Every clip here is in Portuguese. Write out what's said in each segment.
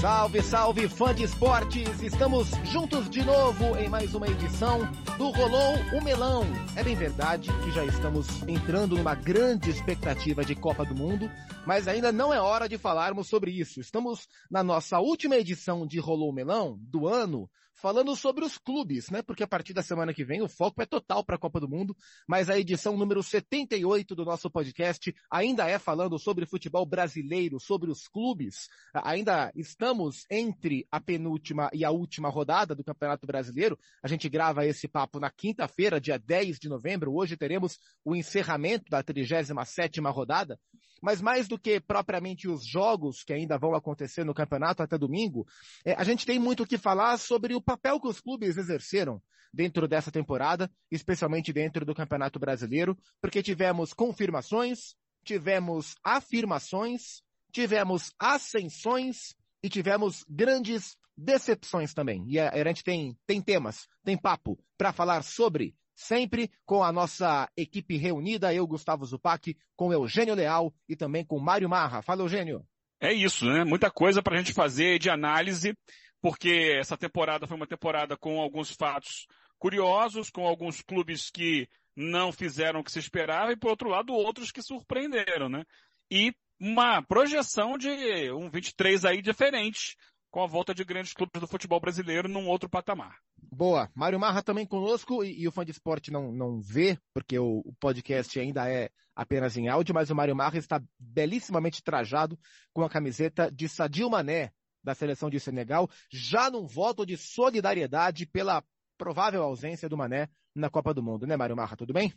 Salve, salve, fã de esportes! Estamos juntos de novo em mais uma edição do Rolou o Melão. É bem verdade que já estamos entrando numa grande expectativa de Copa do Mundo, mas ainda não é hora de falarmos sobre isso. Estamos na nossa última edição de Rolou o Melão do ano, falando sobre os clubes, né? Porque a partir da semana que vem o foco é total para a Copa do Mundo, mas a edição número 78 do nosso podcast ainda é falando sobre futebol brasileiro, sobre os clubes. Ainda estamos entre a penúltima e a última rodada do Campeonato Brasileiro. A gente grava esse papo na quinta-feira, dia 10 de novembro. Hoje teremos o encerramento da 37ª rodada. Mas mais do que propriamente os jogos que ainda vão acontecer no campeonato até domingo, é, a gente tem muito o que falar sobre o papel que os clubes exerceram dentro dessa temporada, especialmente dentro do Campeonato Brasileiro, porque tivemos confirmações, tivemos afirmações, tivemos ascensões e tivemos grandes decepções também. E a, a gente tem, tem temas, tem papo para falar sobre sempre com a nossa equipe reunida, eu, Gustavo Zupac, com Eugênio Leal e também com Mário Marra. Fala, Eugênio. É isso, né? Muita coisa para a gente fazer de análise, porque essa temporada foi uma temporada com alguns fatos curiosos, com alguns clubes que não fizeram o que se esperava e, por outro lado, outros que surpreenderam, né? E uma projeção de um 23 aí diferente, com a volta de grandes clubes do futebol brasileiro num outro patamar. Boa. Mário Marra também conosco e, e, o fã de esporte não, não vê, porque o, o, podcast ainda é apenas em áudio, mas o Mário Marra está belíssimamente trajado com a camiseta de Sadio Mané, da seleção de Senegal, já num voto de solidariedade pela provável ausência do Mané na Copa do Mundo, né, Mário Marra? Tudo bem?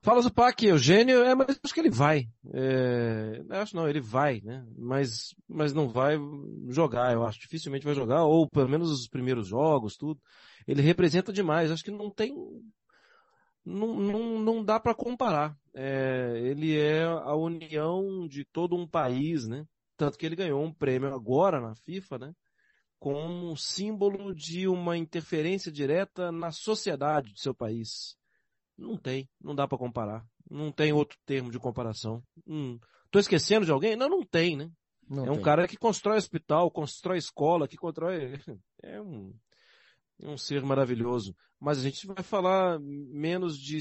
Fala Zupac, Eugênio, é, mas acho que ele vai. É, acho não, ele vai, né? Mas, mas não vai jogar, eu acho. Dificilmente vai jogar, ou pelo menos os primeiros jogos, tudo. Ele representa demais. Acho que não tem, não, não, não dá para comparar. É, ele é a união de todo um país, né? Tanto que ele ganhou um prêmio agora na FIFA, né? Como um símbolo de uma interferência direta na sociedade do seu país. Não tem, não dá para comparar. Não tem outro termo de comparação. Hum. Tô esquecendo de alguém? Não, não tem, né? Não é um cara que constrói hospital, constrói escola, que constrói. É um, é um ser maravilhoso. Mas a gente vai falar menos de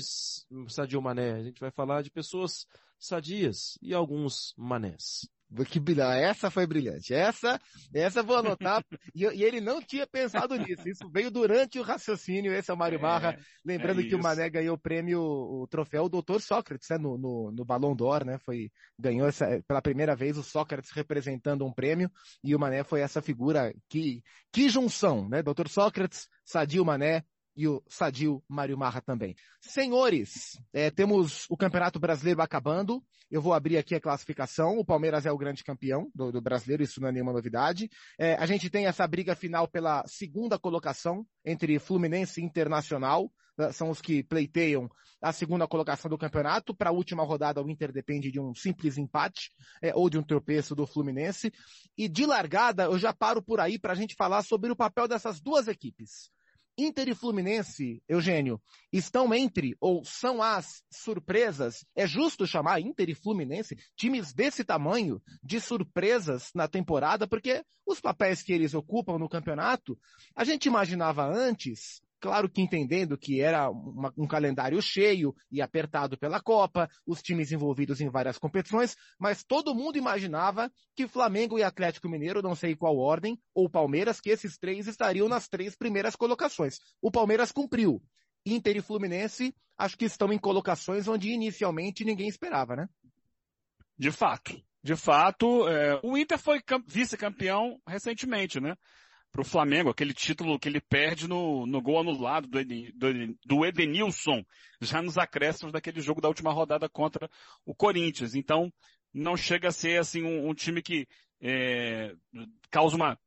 Sadio Mané, a gente vai falar de pessoas sadias e alguns manés. Que brilhante. Essa foi brilhante. Essa, essa vou anotar. e, e, ele não tinha pensado nisso. Isso veio durante o raciocínio. Esse é o Mário Barra. É, lembrando é que o Mané ganhou o prêmio, o troféu Doutor Sócrates, né? No, no, no Ballon d'Or, né? Foi, ganhou essa, pela primeira vez o Sócrates representando um prêmio. E o Mané foi essa figura que, que junção, né? Doutor Sócrates, Sadio Mané, e o Sadio Mário Marra também. Senhores, é, temos o Campeonato Brasileiro acabando. Eu vou abrir aqui a classificação. O Palmeiras é o grande campeão do, do brasileiro, isso não é nenhuma novidade. É, a gente tem essa briga final pela segunda colocação entre Fluminense e Internacional. Né, são os que pleiteiam a segunda colocação do campeonato. Para a última rodada, o Inter depende de um simples empate é, ou de um tropeço do Fluminense. E de largada, eu já paro por aí para a gente falar sobre o papel dessas duas equipes. Inter e Fluminense, Eugênio, estão entre ou são as surpresas? É justo chamar Inter e Fluminense times desse tamanho de surpresas na temporada, porque os papéis que eles ocupam no campeonato, a gente imaginava antes Claro que entendendo que era uma, um calendário cheio e apertado pela Copa, os times envolvidos em várias competições, mas todo mundo imaginava que Flamengo e Atlético Mineiro, não sei qual ordem, ou Palmeiras, que esses três estariam nas três primeiras colocações. O Palmeiras cumpriu. Inter e Fluminense, acho que estão em colocações onde inicialmente ninguém esperava, né? De fato. De fato, é, o Inter foi vice-campeão recentemente, né? Para o Flamengo, aquele título que ele perde no, no gol anulado do, do, do Edenilson, já nos acréscimos daquele jogo da última rodada contra o Corinthians. Então, não chega a ser assim um, um time que é, causa uma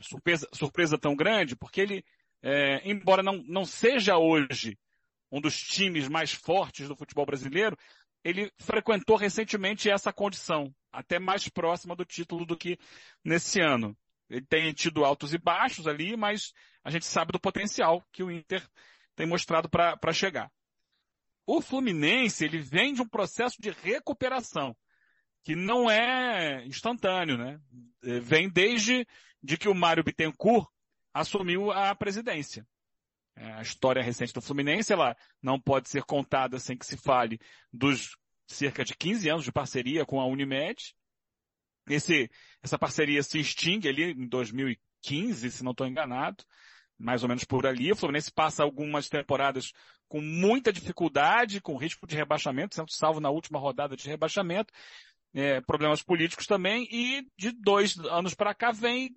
surpresa, surpresa tão grande, porque ele, é, embora não, não seja hoje um dos times mais fortes do futebol brasileiro, ele frequentou recentemente essa condição, até mais próxima do título do que nesse ano. Ele tem tido altos e baixos ali, mas a gente sabe do potencial que o Inter tem mostrado para chegar. O Fluminense, ele vem de um processo de recuperação. que não é instantâneo, né? É, vem desde de que o Mário Bittencourt assumiu a presidência. É, a história recente do Fluminense, ela não pode ser contada sem que se fale dos cerca de 15 anos de parceria com a Unimed. Esse, essa parceria se extingue ali em 2015, se não estou enganado, mais ou menos por ali. O Fluminense passa algumas temporadas com muita dificuldade, com risco de rebaixamento, sendo salvo na última rodada de rebaixamento, é, problemas políticos também, e de dois anos para cá vem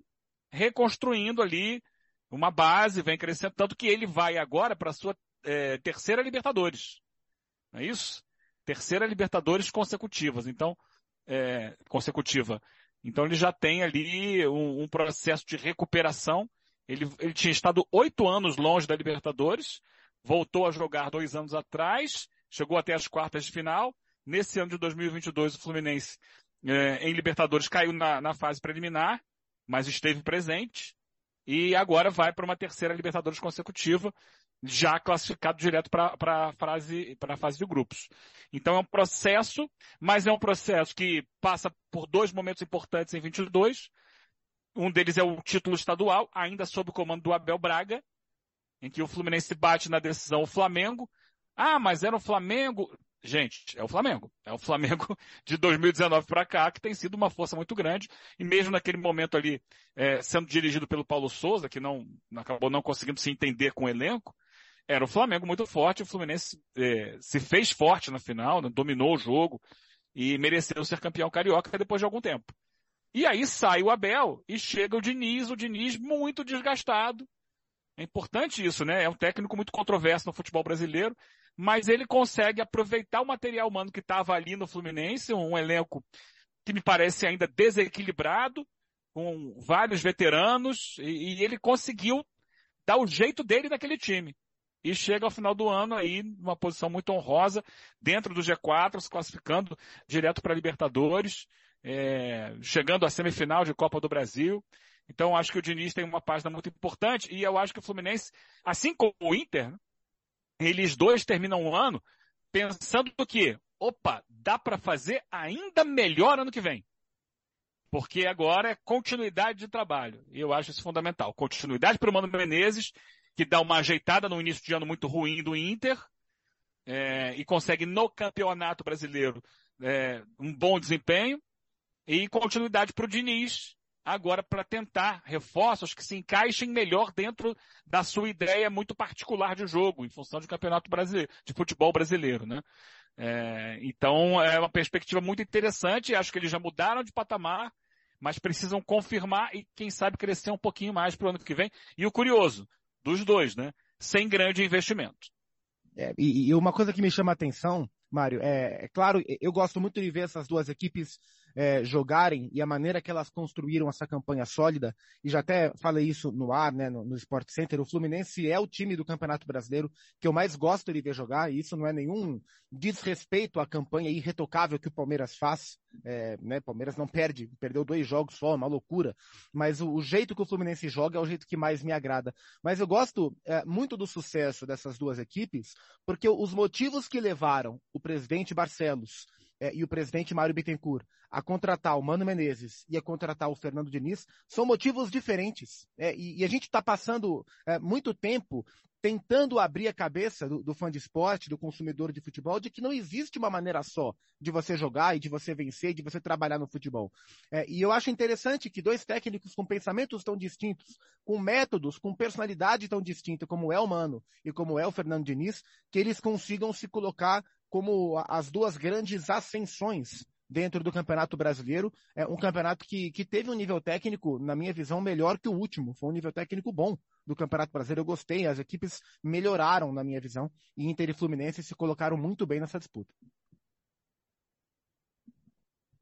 reconstruindo ali uma base, vem crescendo, tanto que ele vai agora para a sua é, terceira Libertadores. Não é isso? Terceira Libertadores consecutivas. Então, é, consecutiva. Então ele já tem ali um, um processo de recuperação. Ele, ele tinha estado oito anos longe da Libertadores, voltou a jogar dois anos atrás, chegou até as quartas de final. Nesse ano de 2022, o Fluminense é, em Libertadores caiu na, na fase preliminar, mas esteve presente. E agora vai para uma terceira Libertadores consecutiva, já classificado direto para a fase, fase de grupos. Então é um processo, mas é um processo que passa por dois momentos importantes em 22. Um deles é o título estadual, ainda sob o comando do Abel Braga, em que o Fluminense bate na decisão o Flamengo. Ah, mas era o Flamengo. Gente, é o Flamengo. É o Flamengo de 2019 para cá, que tem sido uma força muito grande. E mesmo naquele momento ali, é, sendo dirigido pelo Paulo Souza, que não acabou não conseguindo se entender com o elenco, era o Flamengo muito forte. O Fluminense é, se fez forte na final, né, dominou o jogo e mereceu ser campeão carioca depois de algum tempo. E aí sai o Abel e chega o Diniz, o Diniz muito desgastado. É importante isso, né? É um técnico muito controverso no futebol brasileiro mas ele consegue aproveitar o material humano que estava ali no Fluminense, um elenco que me parece ainda desequilibrado, com vários veteranos, e, e ele conseguiu dar o jeito dele naquele time. E chega ao final do ano aí numa posição muito honrosa, dentro do G4, se classificando direto para Libertadores, é, chegando à semifinal de Copa do Brasil. Então acho que o Diniz tem uma página muito importante e eu acho que o Fluminense, assim como o Inter, eles dois terminam o ano pensando que, opa, dá para fazer ainda melhor ano que vem. Porque agora é continuidade de trabalho. E eu acho isso fundamental. Continuidade para o Mano Menezes, que dá uma ajeitada no início de ano muito ruim do Inter, é, e consegue no campeonato brasileiro é, um bom desempenho. E continuidade para o Diniz, agora para tentar reforços que se encaixem melhor dentro da sua ideia muito particular de jogo, em função do campeonato brasileiro, de futebol brasileiro, né? É, então é uma perspectiva muito interessante, acho que eles já mudaram de patamar, mas precisam confirmar e quem sabe crescer um pouquinho mais para o ano que vem. E o curioso, dos dois, né? Sem grande investimento. É, e, e, uma coisa que me chama a atenção, Mário, é, é claro, eu gosto muito de ver essas duas equipes é, jogarem e a maneira que elas construíram essa campanha sólida, e já até falei isso no ar, né, no, no Sport Center, o Fluminense é o time do Campeonato Brasileiro que eu mais gosto de ver jogar, e isso não é nenhum desrespeito à campanha irretocável que o Palmeiras faz, é, né, Palmeiras não perde, perdeu dois jogos só, uma loucura, mas o, o, jeito que o Fluminense joga é o jeito que mais me agrada. Mas eu gosto é, muito do sucesso dessas duas equipes, porque os motivos que levaram o presidente Barcelos é, e o presidente Mário Bittencourt a contratar o Mano Menezes e a contratar o Fernando Diniz são motivos diferentes. É, e, e, a gente está passando é, muito tempo tentando abrir a cabeça do, do, fã de esporte, do consumidor de futebol, de que não existe uma maneira só de você jogar e de você vencer, de você trabalhar no futebol. É, e eu acho interessante que dois técnicos com pensamentos tão distintos, com métodos, com personalidade tão distinta, como é o Mano e como é o Fernando Diniz, que eles consigam se colocar como as duas grandes ascensões dentro do Campeonato Brasileiro. É um campeonato que, que teve um nível técnico, na minha visão, melhor que o último. Foi um nível técnico bom do Campeonato Brasileiro. Eu gostei, as equipes melhoraram, na minha visão, e Inter e Fluminense se colocaram muito bem nessa disputa.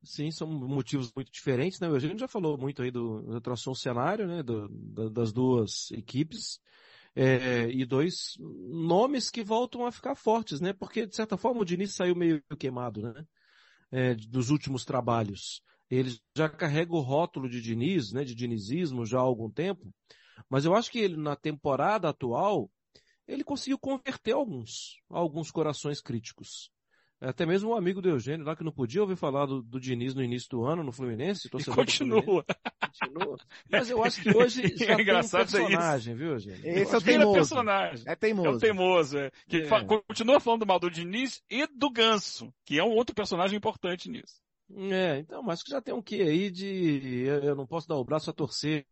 Sim, são motivos muito diferentes, né? A gente já falou muito aí do, do cenário, né? Do, das duas equipes é, e dois nomes que voltam a ficar fortes, né? Porque, de certa forma, o Diniz saiu meio queimado, né? É, dos últimos trabalhos. Ele já carrega o rótulo de Diniz, né? De dinizismo já há algum tempo. Mas eu acho que ele, na temporada atual, ele conseguiu converter alguns, alguns corações críticos. Até mesmo um amigo do Eugênio lá que não podia ouvir falar do, do Diniz no início do ano no Fluminense. E continua. Continua. Mas eu acho que hoje já é tem um personagem, viu, Eugênio? Esse é o teimoso. Personagem. É teimoso. É o teimoso, é. Que é. continua falando mal do Diniz e do Ganso, que é um outro personagem importante nisso. É, então, mas que já tem um quê aí de eu não posso dar o braço a torcer.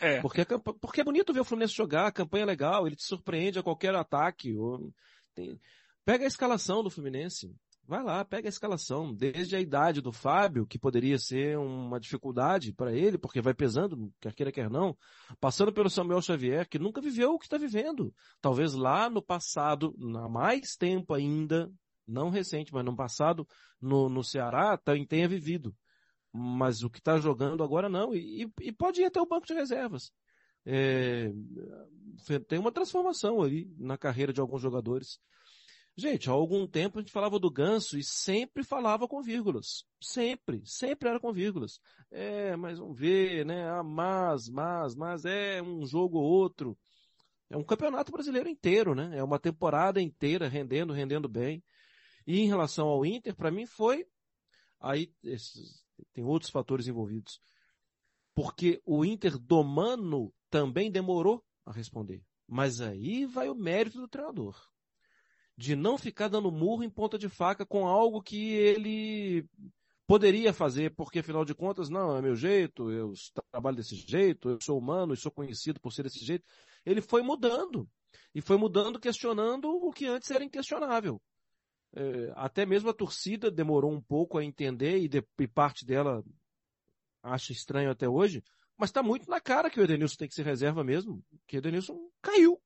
É. Porque, porque é bonito ver o Fluminense jogar, a campanha é legal, ele te surpreende a qualquer ataque. Ou... Tem... Pega a escalação do Fluminense. Vai lá, pega a escalação. Desde a idade do Fábio, que poderia ser uma dificuldade para ele, porque vai pesando, quer queira, quer não. Passando pelo Samuel Xavier, que nunca viveu o que está vivendo. Talvez lá no passado, há mais tempo ainda, não recente, mas no passado, no, no Ceará, tenha vivido. Mas o que está jogando agora não. E, e, pode ir até o banco de reservas. É, tem uma transformação ali na carreira de alguns jogadores. Gente, há algum tempo a gente falava do Ganso e sempre falava com vírgulas. Sempre, sempre era com vírgulas. É, mas vamos ver, né? Ah, mas, mas, mas é um jogo ou outro. É um campeonato brasileiro inteiro, né? É uma temporada inteira rendendo, rendendo bem. E em relação ao Inter, para mim foi aí esses, tem outros fatores envolvidos. Porque o Inter do Mano também demorou a responder. Mas aí vai o mérito do treinador. De não ficar dando murro em ponta de faca com algo que ele poderia fazer, porque afinal de contas, não, é meu jeito, eu trabalho desse jeito, eu sou humano e sou conhecido por ser desse jeito. Ele foi mudando. E foi mudando, questionando o que antes era inquestionável. É, até mesmo a torcida demorou um pouco a entender e, de, e parte dela acha estranho até hoje, mas está muito na cara que o Edenilson tem que ser reserva mesmo, que o Edenilson caiu.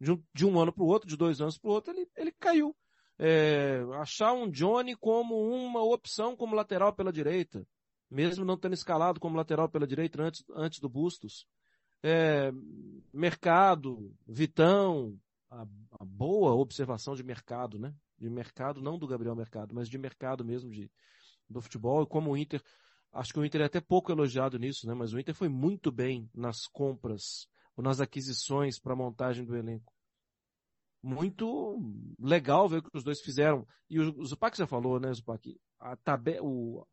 De um, de um ano para o outro, de dois anos para o outro, ele, ele caiu. É, achar um Johnny como uma opção como lateral pela direita, mesmo não tendo escalado como lateral pela direita antes, antes do Bustos. É, mercado, Vitão, a, a, boa observação de mercado, né? de mercado, não do Gabriel Mercado, mas de mercado mesmo de, do futebol, e como o Inter, acho que o Inter é até pouco elogiado nisso, né? Mas o Inter foi muito bem nas compras, ou nas aquisições para a montagem do elenco. Muito legal ver o que os dois fizeram. E o, Zupac já falou, né, Zupac? A, tabe, o,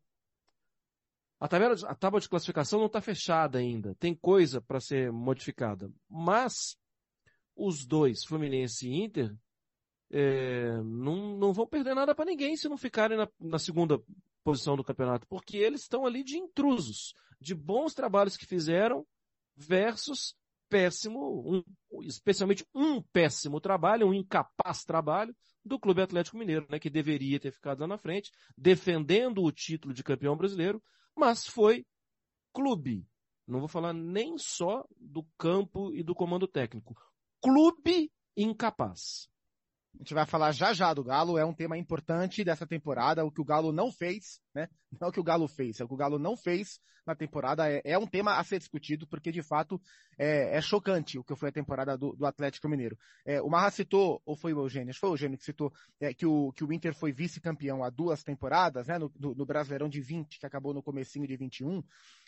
a, tabela, a de classificação não está fechada ainda. Tem coisa para ser modificada. Mas os dois, Fluminense e Inter, é, não, não vão perder nada para ninguém se não ficarem na, na segunda posição do campeonato, porque eles estão ali de intrusos, de bons trabalhos que fizeram versus péssimo, um, especialmente um péssimo trabalho, um incapaz trabalho do Clube Atlético Mineiro, né, que deveria ter ficado lá na frente, defendendo o título de campeão brasileiro, mas foi clube. Não vou falar nem só do campo e do comando técnico. Clube incapaz. A gente vai falar já já do Galo, é um tema importante dessa temporada, o que o Galo não fez, né? Não é o que o Galo fez, é o que o Galo não fez na temporada, é, é um tema a ser discutido, porque de fato é, é chocante o que foi a temporada do, do Atlético Mineiro. É, o Marra citou, ou foi o Eugênio, acho que foi o Eugênio que citou, é, que, o, que o Inter foi vice-campeão há duas temporadas, né? No, no, Brasileirão de 20, que acabou no comecinho de 21,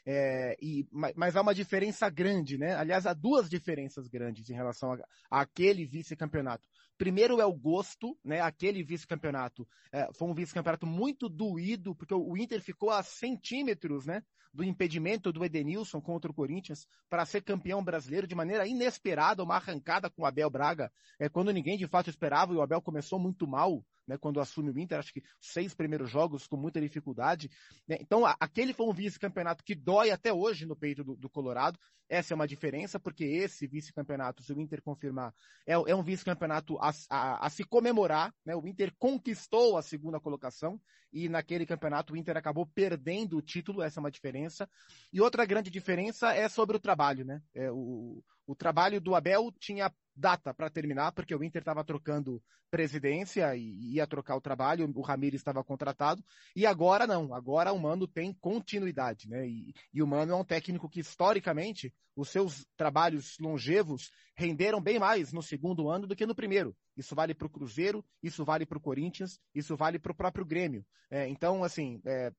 é, e, mas há uma diferença grande, né? Aliás, há duas diferenças grandes em relação aquele vice-campeonato. Primeiro é o gosto, né? Aquele vice-campeonato é, foi um vice-campeonato muito doído, porque o Inter ficou a centímetros, né? Do impedimento do Edenilson contra o Corinthians para ser campeão brasileiro de maneira inesperada, uma arrancada com o Abel Braga, é, quando ninguém de fato esperava e o Abel começou muito mal, né? Quando assume o Inter, acho que seis primeiros jogos com muita dificuldade. Né? Então, aquele foi um vice-campeonato que dói até hoje no peito do, do Colorado. Essa é uma diferença, porque esse vice-campeonato, se o Inter confirmar, é, é um vice-campeonato a, a, a, se comemorar, né? O Inter conquistou a segunda colocação e naquele campeonato o Inter acabou perdendo o título, essa é uma diferença. E outra grande diferença é sobre o trabalho, né? É, o, o trabalho do Abel tinha data para terminar, porque o Inter estava trocando presidência e ia trocar o trabalho, o Ramires estava contratado, e agora não, agora o Mano tem continuidade, né? E, e o Mano é um técnico que historicamente os seus trabalhos longevos renderam bem mais no segundo ano do que no primeiro. Isso vale para o Cruzeiro, isso vale para o Corinthians, isso vale para o próprio Grêmio. É, então, assim, é,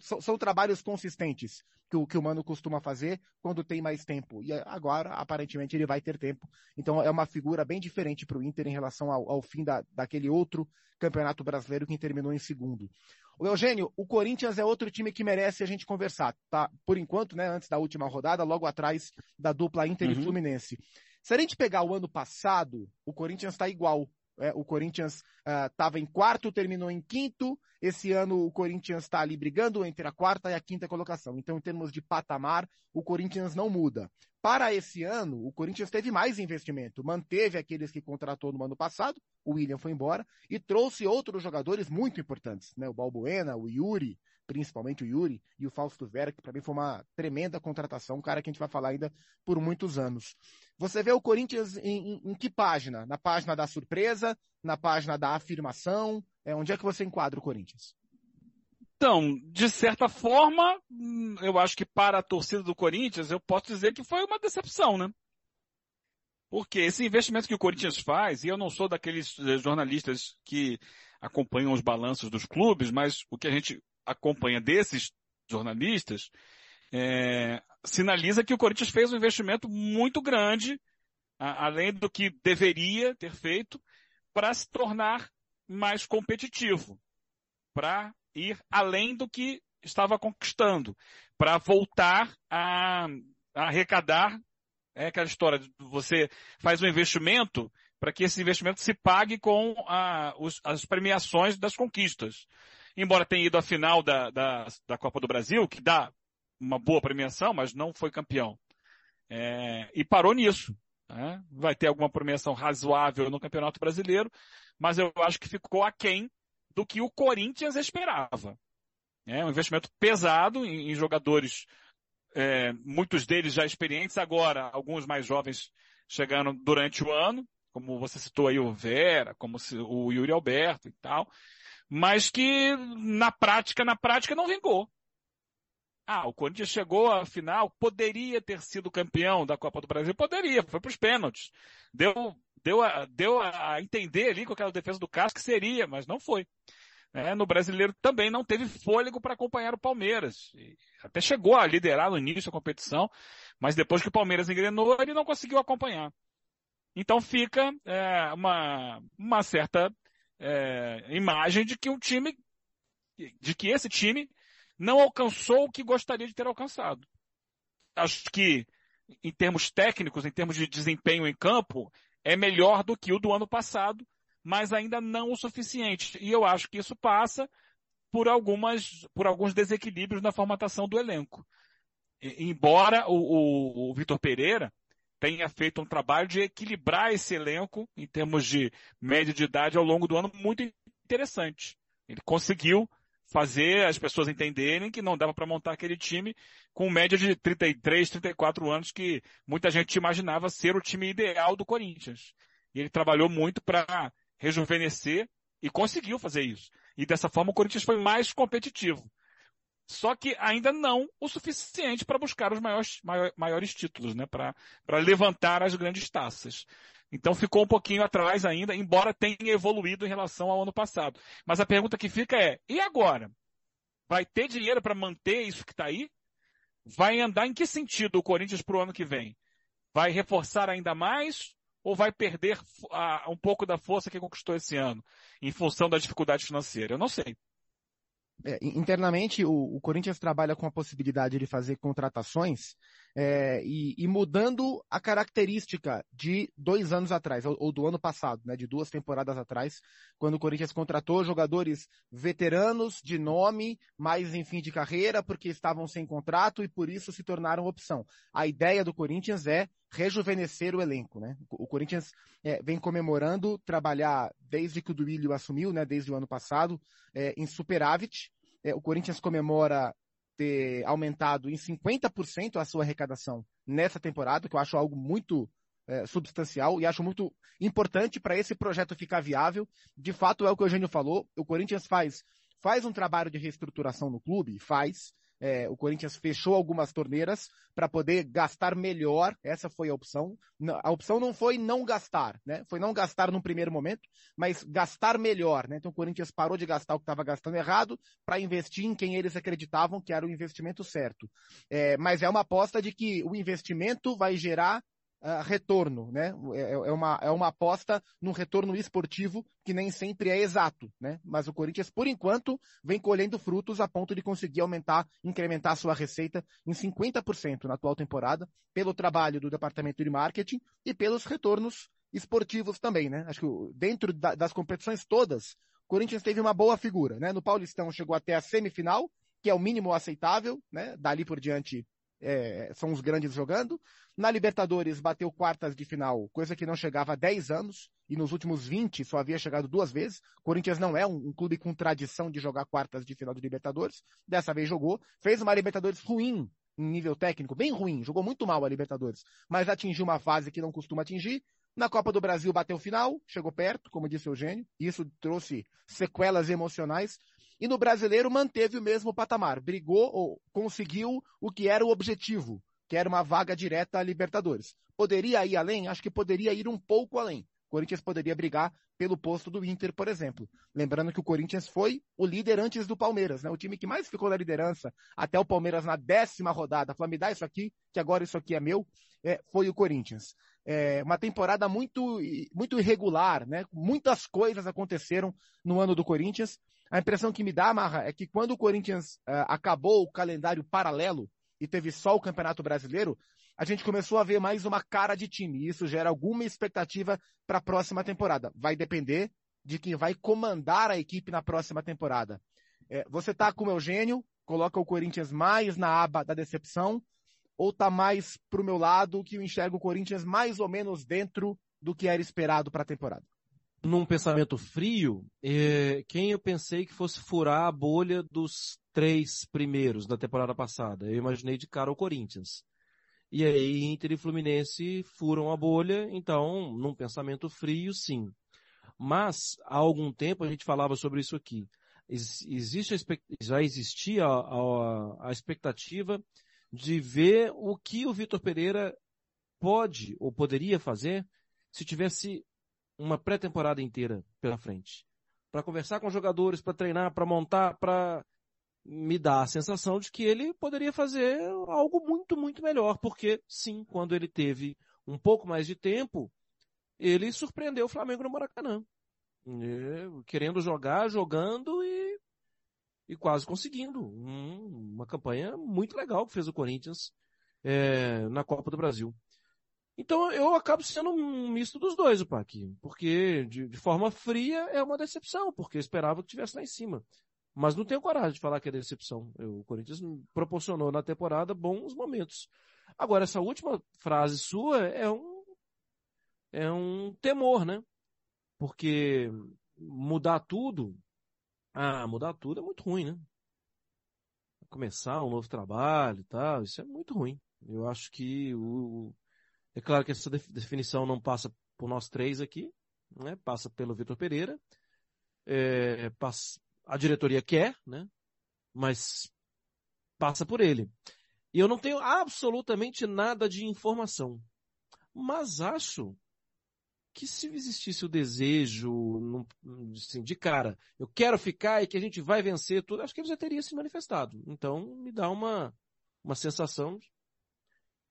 são, são, trabalhos consistentes que o, que o Mano costuma fazer quando tem mais tempo. E agora, aparentemente, ele vai ter tempo. Então, é uma figura bem diferente para o Inter em relação ao, ao fim da, daquele outro campeonato brasileiro que terminou em segundo. O Eugênio, o Corinthians é outro time que merece a gente conversar, tá? Por enquanto, né, antes da última rodada, logo atrás da dupla Inter uhum. e Fluminense. Se a gente pegar o ano passado, o Corinthians está igual. É, o Corinthians estava uh, em quarto, terminou em quinto. Esse ano o Corinthians está ali brigando entre a quarta e a quinta colocação. Então, em termos de patamar, o Corinthians não muda. Para esse ano, o Corinthians teve mais investimento, manteve aqueles que contratou no ano passado, o William foi embora, e trouxe outros jogadores muito importantes, né? O Balbuena, o Yuri, principalmente o Yuri, e o Fausto Vera, que para mim foi uma tremenda contratação, um cara que a gente vai falar ainda por muitos anos. Você vê o Corinthians em, em, em que página? Na página da surpresa? Na página da afirmação? É, onde é que você enquadra o Corinthians? Então, de certa forma, eu acho que para a torcida do Corinthians, eu posso dizer que foi uma decepção, né? Porque esse investimento que o Corinthians faz, e eu não sou daqueles eh, jornalistas que acompanham os balanços dos clubes, mas o que a gente acompanha desses jornalistas, é, sinaliza que o Corinthians fez um investimento muito grande, a, além do que deveria ter feito, para se tornar mais competitivo, para ir além do que estava conquistando, para voltar a, a arrecadar. É aquela história, você faz um investimento para que esse investimento se pague com a, os, as premiações das conquistas embora tenha ido à final da, da, da Copa do Brasil, que dá uma boa premiação, mas não foi campeão. É, e parou nisso. Né? Vai ter alguma premiação razoável no Campeonato Brasileiro, mas eu acho que ficou aquém do que o Corinthians esperava. É um investimento pesado em, em jogadores, é, muitos deles já experientes, agora alguns mais jovens chegando durante o ano, como você citou aí o Vera, como o Yuri Alberto e tal mas que na prática, na prática não vingou. Ah, o Corinthians chegou à final, poderia ter sido campeão da Copa do Brasil, poderia, foi para os pênaltis. Deu, deu, a, deu a entender ali com aquela defesa do Cássio que seria, mas não foi. É, no brasileiro também não teve fôlego para acompanhar o Palmeiras. Até chegou a liderar no início da competição, mas depois que o Palmeiras engrenou, ele não conseguiu acompanhar. Então fica é, uma, uma certa é, imagem de que um time, de que esse time não alcançou o que gostaria de ter alcançado. Acho que, em termos técnicos, em termos de desempenho em campo, é melhor do que o do ano passado, mas ainda não o suficiente. E eu acho que isso passa por algumas, por alguns desequilíbrios na formatação do elenco. E, embora o, o, o Vitor Pereira tenha feito um trabalho de equilibrar esse elenco em termos de média de idade ao longo do ano muito interessante. Ele conseguiu fazer as pessoas entenderem que não dava para montar aquele time com média de 33, 34 anos que muita gente imaginava ser o time ideal do Corinthians. E ele trabalhou muito para rejuvenescer e conseguiu fazer isso. E dessa forma o Corinthians foi mais competitivo. Só que ainda não o suficiente para buscar os maiores, maiores títulos, né? Para levantar as grandes taças. Então ficou um pouquinho atrás ainda, embora tenha evoluído em relação ao ano passado. Mas a pergunta que fica é, e agora? Vai ter dinheiro para manter isso que está aí? Vai andar em que sentido o Corinthians para o ano que vem? Vai reforçar ainda mais ou vai perder um pouco da força que conquistou esse ano, em função da dificuldade financeira? Eu não sei internamente o, o, Corinthians trabalha com a possibilidade de fazer contratações é, e, e, mudando a característica de dois anos atrás, ou, ou, do ano passado, né, de duas temporadas atrás, quando o Corinthians contratou jogadores veteranos de nome, mas em fim de carreira, porque estavam sem contrato e por isso se tornaram opção. A ideia do Corinthians é rejuvenescer o elenco, né? O Corinthians é, vem comemorando trabalhar desde que o Duílio assumiu, né? Desde o ano passado, é, em superávit. É, o Corinthians comemora ter aumentado em 50% a sua arrecadação nessa temporada, que eu acho algo muito é, substancial e acho muito importante para esse projeto ficar viável. De fato, é o que o Eugênio falou. O Corinthians faz, faz um trabalho de reestruturação no clube, faz, É, o Corinthians fechou algumas torneiras para poder gastar melhor. Essa foi a opção. A opção não foi não gastar, né? Foi não gastar no primeiro momento, mas gastar melhor, né? Então o Corinthians parou de gastar o que estava gastando errado para investir em quem eles acreditavam que era o investimento certo. É, mas é uma aposta de que o investimento vai gerar uh, retorno, né? É, é, uma, é uma aposta num retorno esportivo que nem sempre é exato, né? Mas o Corinthians, por enquanto, vem colhendo frutos a ponto de conseguir aumentar, incrementar a sua receita em 50% na atual temporada, pelo trabalho do departamento de marketing e pelos retornos esportivos também, né? Acho que dentro da, das competições todas, o Corinthians teve uma boa figura, né? No Paulistão chegou até a semifinal, que é o mínimo aceitável, né? Dali por diante é, são os grandes jogando. Na Libertadores bateu quartas de final, coisa que não chegava há 10 anos, e nos últimos 20 só havia chegado duas vezes. Corinthians não é um, um, clube com tradição de jogar quartas de final de Libertadores. Dessa vez jogou, fez uma Libertadores ruim em nível técnico, bem ruim, jogou muito mal a Libertadores, mas atingiu uma fase que não costuma atingir. Na Copa do Brasil bateu final, chegou perto, como disse o Eugênio, isso trouxe sequelas emocionais. E no brasileiro manteve o mesmo patamar, brigou ou conseguiu o que era o objetivo, que era uma vaga direta à Libertadores. Poderia ir além? Acho que poderia ir um pouco além. O Corinthians poderia brigar pelo posto do Inter, por exemplo. Lembrando que o Corinthians foi o líder antes do Palmeiras, né? O time que mais ficou na liderança até o Palmeiras na décima rodada. Falou, me dá isso aqui, que agora isso aqui é meu, é, foi o Corinthians. É, uma temporada muito, muito irregular, né? Muitas coisas aconteceram no ano do Corinthians. A impressão que me dá, Marra, é que quando o Corinthians uh, acabou o calendário paralelo e teve só o Campeonato Brasileiro, a gente começou a ver mais uma cara de time. E isso gera alguma expectativa para a próxima temporada. Vai depender de quem vai comandar a equipe na próxima temporada. É, você tá com o Eugênio, coloca o Corinthians mais na aba da decepção, ou tá mais pro meu lado, que eu enxergo o Corinthians mais ou menos dentro do que era esperado para a temporada? num pensamento frio, é, quem eu pensei que fosse furar a bolha dos três primeiros da temporada passada? Eu imaginei de cara o Corinthians. E aí Inter e Fluminense furam a bolha, então, num pensamento frio, sim. Mas, há algum tempo a gente falava sobre isso aqui. Existe já existia a, a, a expectativa de ver o que o Vitor Pereira pode ou poderia fazer se tivesse uma pré-temporada inteira pela frente. Para conversar com jogadores, para treinar, para montar, para me dar a sensação de que ele poderia fazer algo muito, muito melhor, porque sim, quando ele teve um pouco mais de tempo, ele surpreendeu o Flamengo no Maracanã. E, querendo jogar, jogando e, e quase conseguindo. Um, uma campanha muito legal que fez o Corinthians é, na Copa do Brasil. Então eu acabo sendo um misto dos dois, o Pac, porque de, de, forma fria é uma decepção, porque eu esperava que tivesse lá em cima. Mas não tenho coragem de falar que é decepção. Eu, o Corinthians proporcionou na temporada bons momentos. Agora, essa última frase sua é um, é um temor, né? Porque mudar tudo, ah, mudar tudo é muito ruim, né? Começar um novo trabalho e tal, isso é muito ruim. Eu acho que o, é claro que essa definição não passa por nós três aqui, né? passa pelo Vitor Pereira. É, passa, a diretoria quer, né? mas passa por ele. E eu não tenho absolutamente nada de informação. Mas acho que se existisse o desejo, assim, de cara, eu quero ficar e que a gente vai vencer tudo, acho que ele já teria se manifestado. Então, me dá uma, uma sensação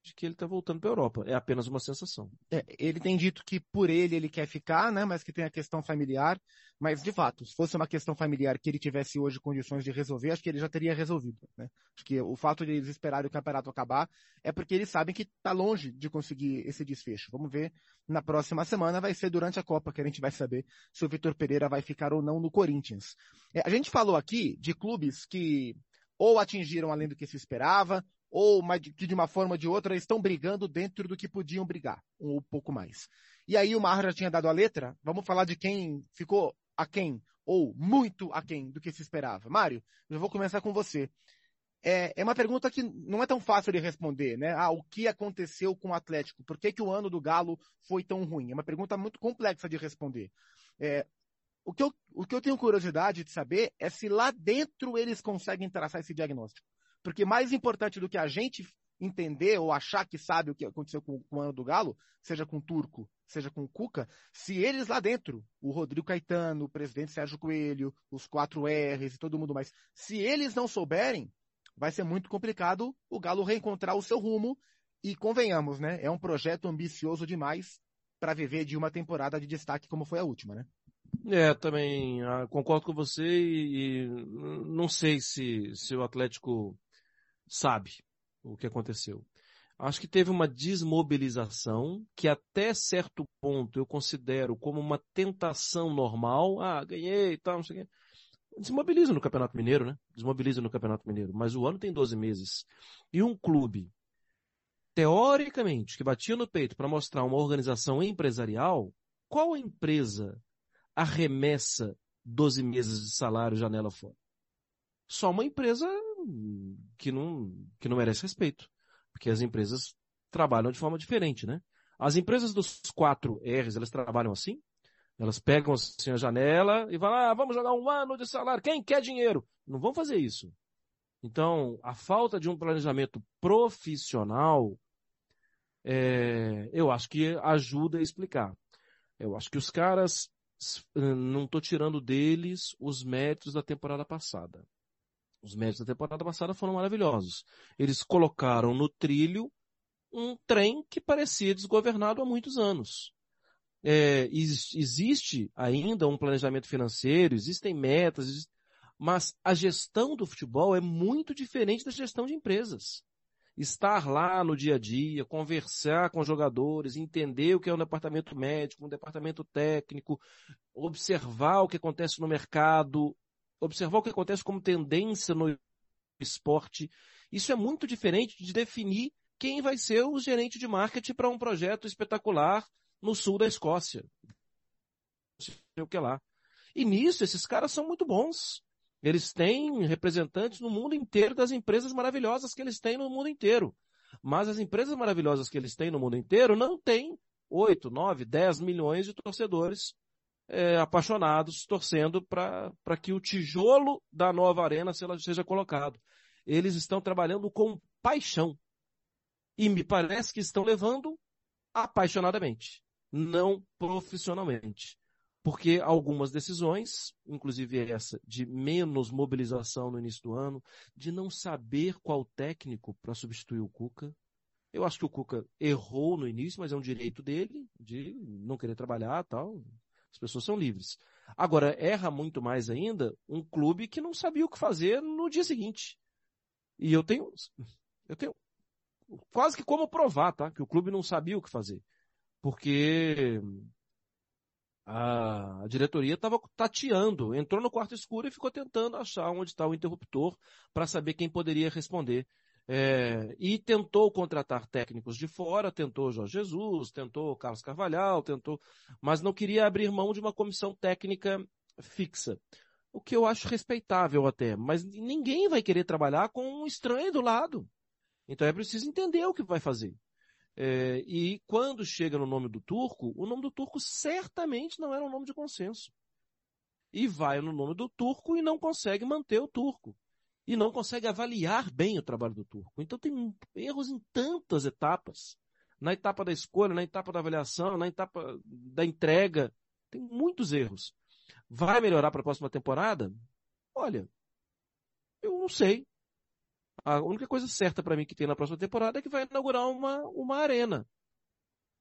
de que ele está voltando para a Europa. É apenas uma sensação. É, ele tem dito que por ele ele quer ficar, né? Mas que tem a questão familiar. Mas, de fato, se fosse uma questão familiar que ele tivesse hoje condições de resolver, acho que ele já teria resolvido, né? Acho que o fato de eles esperarem o campeonato acabar é porque eles sabem que está longe de conseguir esse desfecho. Vamos ver na próxima semana, vai ser durante a Copa que a gente vai saber se o Vitor Pereira vai ficar ou não no Corinthians. É, a gente falou aqui de clubes que ou atingiram além do que se esperava, ou que de uma forma ou de outra estão brigando dentro do que podiam brigar, um pouco mais. E aí o Mar já tinha dado a letra, vamos falar de quem ficou aquém, ou muito aquém do que se esperava. Mário, eu vou começar com você. É, é, uma pergunta que não é tão fácil de responder, né? Ah, o que aconteceu com o Atlético? Por que, que o ano do Galo foi tão ruim? É uma pergunta muito complexa de responder. É, o, que eu, o que eu tenho curiosidade de saber é se lá dentro eles conseguem traçar esse diagnóstico. Porque mais importante do que a gente entender ou achar que sabe o que aconteceu com, com o ano do Galo, seja com o Turco, seja com o Cuca, se eles lá dentro, o Rodrigo Caetano, o presidente Sérgio Coelho, os quatro R's e todo mundo mais, se eles não souberem, vai ser muito complicado o Galo reencontrar o seu rumo e convenhamos, né? É um projeto ambicioso demais para viver de uma temporada de destaque como foi a última, né? É, também ah, concordo com você e, não sei se, se o Atlético sabe o que aconteceu. Acho que teve uma desmobilização que até certo ponto eu considero como uma tentação normal. Ah, ganhei e tal, não sei o quê. Desmobiliza no Campeonato Mineiro, né? Desmobiliza no Campeonato Mineiro. Mas o ano tem 12 meses. E um clube, teoricamente, que batia no peito para mostrar uma organização empresarial, qual empresa arremessa 12 meses de salário janela fora? Só uma empresa que não, que não merece respeito. Porque as empresas trabalham de forma diferente, né? As empresas dos quatro R's, elas trabalham assim? Elas pegam assim a janela e falam, ah, vamos jogar um ano de salário. Quem quer dinheiro? Não vão fazer isso. Então, a falta de um planejamento profissional, é, eu acho que ajuda a explicar. Eu acho que os caras, não estou tirando deles os méritos da temporada passada. Os méritos da temporada passada foram maravilhosos. Eles colocaram no trilho um trem que parecia desgovernado há muitos anos. É, existe ainda um planejamento financeiro, existem metas, mas a gestão do futebol é muito diferente da gestão de empresas. Estar lá no dia a dia, conversar com jogadores, entender o que é um departamento médico, um departamento técnico, observar o que acontece no mercado, observar o que acontece como tendência no esporte. Isso é muito diferente de definir quem vai ser o gerente de marketing para um projeto espetacular no sul da Escócia. Não sei o que lá. E nisso, esses caras são muito bons. Eles têm representantes no mundo inteiro das empresas maravilhosas que eles têm no mundo inteiro. Mas as empresas maravilhosas que eles têm no mundo inteiro não têm 8, 9, 10 milhões de torcedores é, apaixonados, torcendo para que o tijolo da nova arena seja colocado. Eles estão trabalhando com paixão. E me parece que estão levando apaixonadamente, não profissionalmente. Porque algumas decisões, inclusive essa de menos mobilização no início do ano, de não saber qual técnico para substituir o Cuca, eu acho que o Cuca errou no início, mas é um direito dele, de não querer trabalhar tal. As pessoas são livres. Agora, erra muito mais ainda um clube que não sabia o que fazer no dia seguinte. E eu tenho, eu tenho quase que como provar, tá? Que o clube não sabia o que fazer. Porque a diretoria estava tateando, entrou no quarto escuro e ficou tentando achar onde está o interruptor para saber quem poderia responder. É, e tentou contratar técnicos de fora, tentou Jorge Jesus, tentou Carlos Carvalhal, tentou, mas não queria abrir mão de uma comissão técnica fixa. O que eu acho respeitável até, mas ninguém vai querer trabalhar com um estranho do lado. Então é preciso entender o que vai fazer. É, e quando chega no nome do turco, o nome do turco certamente não era um nome de consenso. E vai no nome do turco e não consegue manter o turco e não consegue avaliar bem o trabalho do turco. Então tem erros em tantas etapas. Na etapa da escolha, na etapa da avaliação, na etapa da entrega. Tem muitos erros. Vai melhorar para a próxima temporada? Olha, eu não sei. A única coisa certa para mim que tem na próxima temporada é que vai inaugurar uma, uma arena.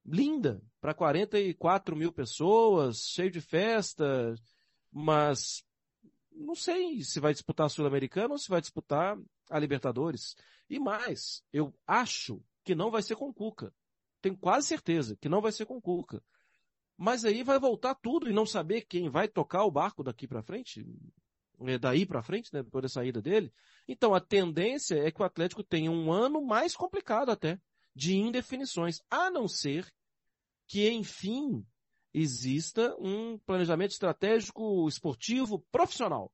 Linda, para 44 mil pessoas, cheio de festa, mas não sei se vai disputar a Sul-Americana ou se vai disputar a Libertadores. E mais, eu acho que não vai ser com o Cuca. Tenho quase certeza que não vai ser com o Cuca. Mas aí vai voltar tudo e não saber quem vai tocar o barco daqui para frente, é, daí para frente, né, depois da saída dele. Então a tendência é que o Atlético tenha um ano mais complicado até, de indefinições, a não ser que, enfim, exista um planejamento estratégico esportivo profissional,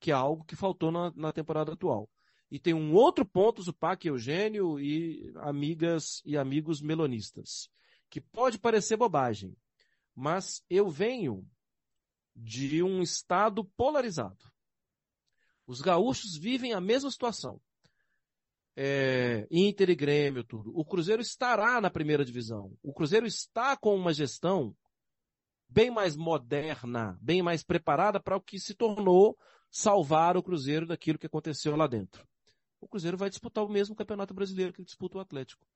que é algo que faltou na, na temporada atual. E tem um outro ponto, Zupac, Eugênio e amigas e amigos melonistas, que pode parecer bobagem, mas eu venho de um estado polarizado. Os gaúchos vivem a mesma situação. é, Inter e Grêmio, tudo. O Cruzeiro estará na primeira divisão. O Cruzeiro está com uma gestão bem mais moderna, bem mais preparada para o que se tornou salvar o Cruzeiro daquilo que aconteceu lá dentro. O Cruzeiro vai disputar o mesmo Campeonato Brasileiro que disputa o Atlético.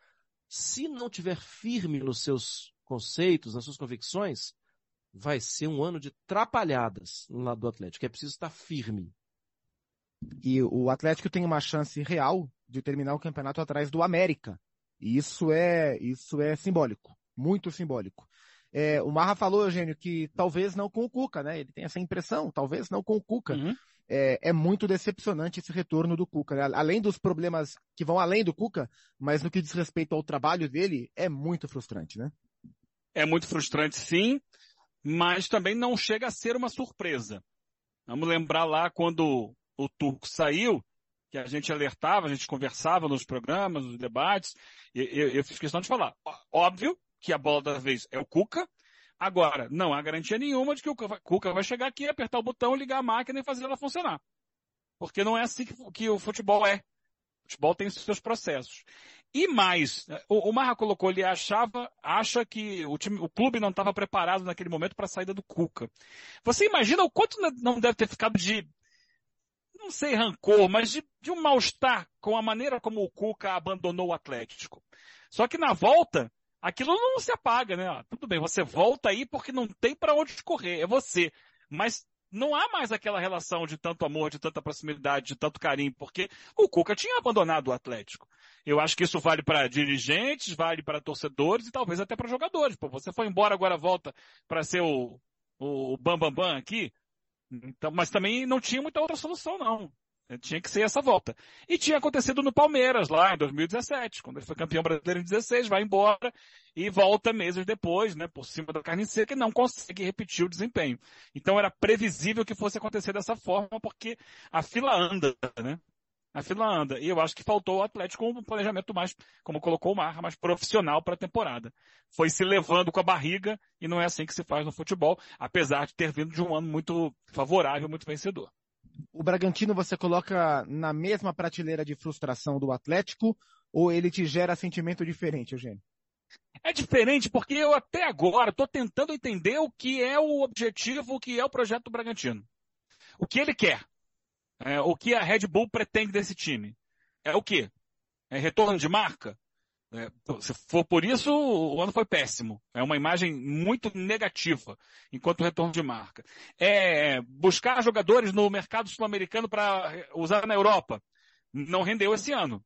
Se não tiver firme nos seus conceitos, nas suas convicções, vai ser um ano de trapalhadas no lado do Atlético. É preciso estar firme. E o Atlético tem uma chance real de terminar o campeonato atrás do América. E isso é, isso é simbólico. Muito simbólico. É, o Marra falou, Eugênio, que talvez não com o Cuca, né? Ele tem essa impressão, talvez não com o Cuca. Uhum. É, é, muito decepcionante esse retorno do Cuca. Né? Além dos problemas que vão além do Cuca, mas no que diz respeito ao trabalho dele, é muito frustrante, né? É muito frustrante, sim, mas também não chega a ser uma surpresa. Vamos lembrar lá quando o Turco saiu, que a gente alertava, a gente conversava nos programas, nos debates, e eu, eu fiz questão de falar. Óbvio que a bola da vez é o Cuca, agora não há garantia nenhuma de que o Cuca vai chegar aqui, apertar o botão, ligar a máquina e fazer ela funcionar. Porque não é assim que, que o futebol é. O futebol tem seus processos. E mais, o, o Marra colocou, ele achava, acha que o, time, o clube não estava preparado naquele momento para a saída do Cuca. Você imagina o quanto não deve ter ficado de não sei rancor, mas de, de um mal-estar com a maneira como o Cuca abandonou o Atlético. Só que na volta, aquilo não se apaga, né? Tudo bem, você volta aí porque não tem para onde correr, é você. Mas não há mais aquela relação de tanto amor, de tanta proximidade, de tanto carinho, porque o Cuca tinha abandonado o Atlético. Eu acho que isso vale para dirigentes, vale para torcedores e talvez até para jogadores. Pô, você foi embora, agora volta para ser o, o, o Bam Bam Bam aqui. Então, mas também não tinha muita outra solução, não. Tinha que ser essa volta. E tinha acontecido no Palmeiras, lá em 2017, quando ele foi campeão brasileiro em 16, vai embora e volta meses depois, né, por cima da carne seca e não consegue repetir o desempenho. Então era previsível que fosse acontecer dessa forma, porque a fila anda, né? A fila anda. E eu acho que faltou o Atlético um planejamento mais, como colocou o Marra, mais profissional para a temporada. Foi se levando com a barriga e não é assim que se faz no futebol, apesar de ter vindo de um ano muito favorável, muito vencedor. O Bragantino você coloca na mesma prateleira de frustração do Atlético ou ele te gera sentimento diferente, Eugênio? É diferente porque eu até agora estou tentando entender o que é o objetivo, o que é o projeto do Bragantino. O que ele quer. É, o que a Red Bull pretende desse time? É o quê? É retorno de marca? É, se for por isso, o ano foi péssimo. É uma imagem muito negativa enquanto retorno de marca. É buscar jogadores no mercado sul-americano para usar na Europa. Não rendeu esse ano.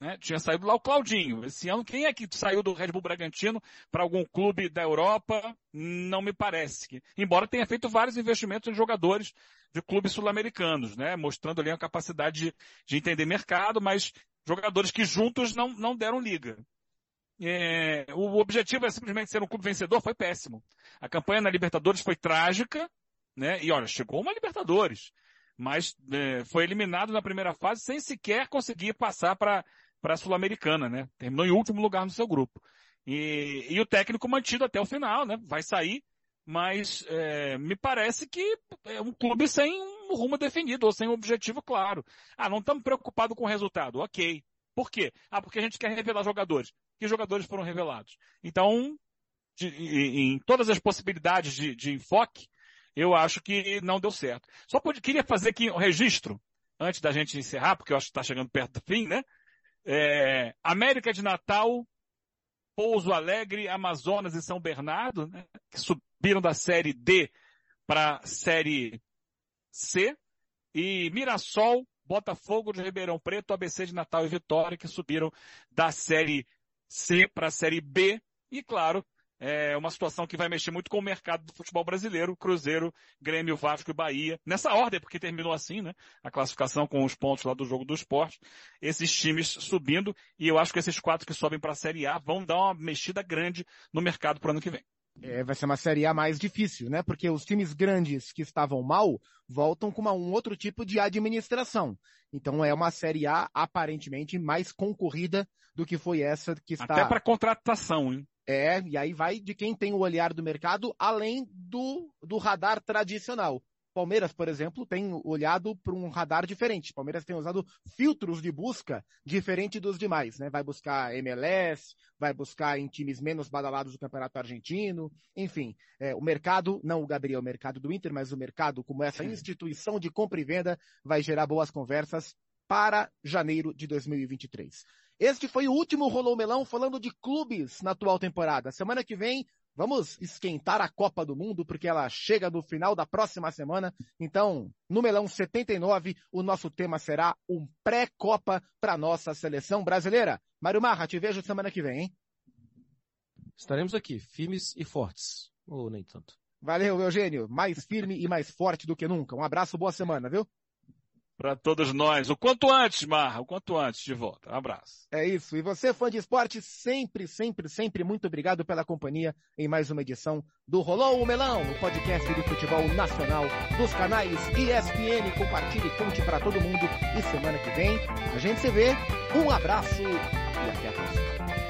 Né? Tinha saído lá o Claudinho. Esse ano, quem é que saiu do Red Bull Bragantino para algum clube da Europa? Não me parece. Embora tenha feito vários investimentos em jogadores de clubes sul-americanos, né? Mostrando ali a capacidade de, de, entender mercado, mas jogadores que juntos não, não deram liga. É, o objetivo é simplesmente ser um clube vencedor, foi péssimo. A campanha na Libertadores foi trágica, né? E olha, chegou uma Libertadores, mas é, foi eliminado na primeira fase sem sequer conseguir passar para para a Sul-Americana, né? Terminou em último lugar no seu grupo. E, e o técnico mantido até o final, né? Vai sair, mas é, me parece que é um clube sem um rumo definido ou sem um objetivo claro. Ah, não estamos preocupados com o resultado. Ok. Por quê? Ah, porque a gente quer revelar jogadores. Que jogadores foram revelados? Então, de, em, todas as possibilidades de, de, enfoque, eu acho que não deu certo. Só pode, queria fazer aqui um registro, antes da gente encerrar, porque eu acho que está chegando perto do fim, né? É, América de Natal, Pouso Alegre, Amazonas e São Bernardo, né, que subiram da série D para a série C, e Mirassol, Botafogo de Ribeirão Preto, ABC de Natal e Vitória, que subiram da série C para a série B, e claro, é uma situação que vai mexer muito com o mercado do futebol brasileiro, Cruzeiro, Grêmio, Vasco e Bahia. Nessa ordem, porque terminou assim, né? A classificação com os pontos lá do jogo do esporte. Esses times subindo, e eu acho que esses quatro que sobem para a Série A vão dar uma mexida grande no mercado para o ano que vem. É, vai ser uma Série A mais difícil, né? Porque os times grandes que estavam mal voltam com uma, um outro tipo de administração. Então é uma Série A aparentemente mais concorrida do que foi essa que está. Até para contratação, hein? É, e aí vai de quem tem o olhar do mercado além do, do radar tradicional. Palmeiras, por exemplo, tem olhado para um radar diferente. Palmeiras tem usado filtros de busca diferente dos demais, né? Vai buscar MLS, vai buscar em times menos badalados do Campeonato Argentino, enfim. É, o mercado, não o Gabriel, o mercado do Inter, mas o mercado como essa instituição de compra e venda vai gerar boas conversas para janeiro de 2023. Este foi o último Rolou Melão falando de clubes na atual temporada. Semana que vem Vamos esquentar a Copa do Mundo, porque ela chega no final da próxima semana. Então, no Melão 79, o nosso tema será um pré-Copa para nossa seleção brasileira. Mário Marra, te vejo semana que vem, hein? Estaremos aqui, firmes e fortes. Ou nem tanto. Valeu, Eugênio. Mais firme e mais forte do que nunca. Um abraço, boa semana, viu? Para todos nós. O quanto antes, Marra, o quanto antes de volta. Um abraço. É isso. E você, fã de esporte, sempre, sempre, sempre muito obrigado pela companhia em mais uma edição do Rolou o Melão, o podcast de futebol nacional dos canais ESPN. Compartilhe, conte para todo mundo. E semana que vem a gente se vê. Um abraço e até a próxima.